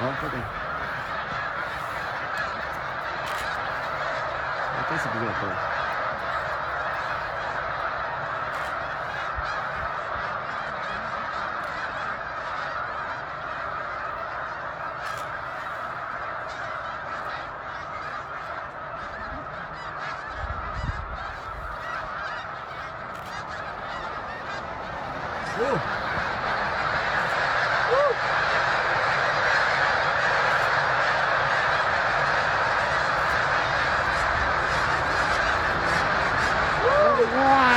Vamos poder. Até esse diretor. Uh! 哇